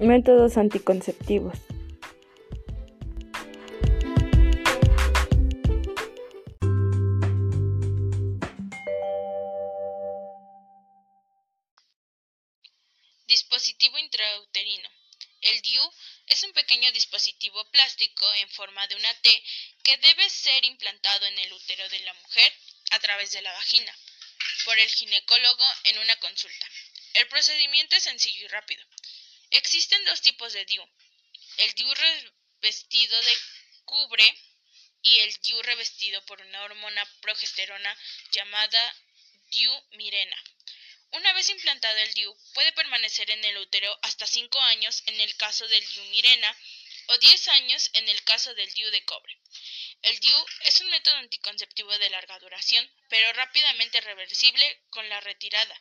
Métodos anticonceptivos. Dispositivo intrauterino. El DIU es un pequeño dispositivo plástico en forma de una T que debe ser implantado en el útero de la mujer a través de la vagina por el ginecólogo en una consulta. El procedimiento es sencillo y rápido. Existen dos tipos de DIU. El DIU revestido de cubre y el DIU revestido por una hormona progesterona llamada DIU mirena. Una vez implantado el DIU, puede permanecer en el útero hasta 5 años en el caso del DIU mirena o 10 años en el caso del DIU de cobre. El DIU es un método anticonceptivo de larga duración, pero rápidamente reversible con la retirada.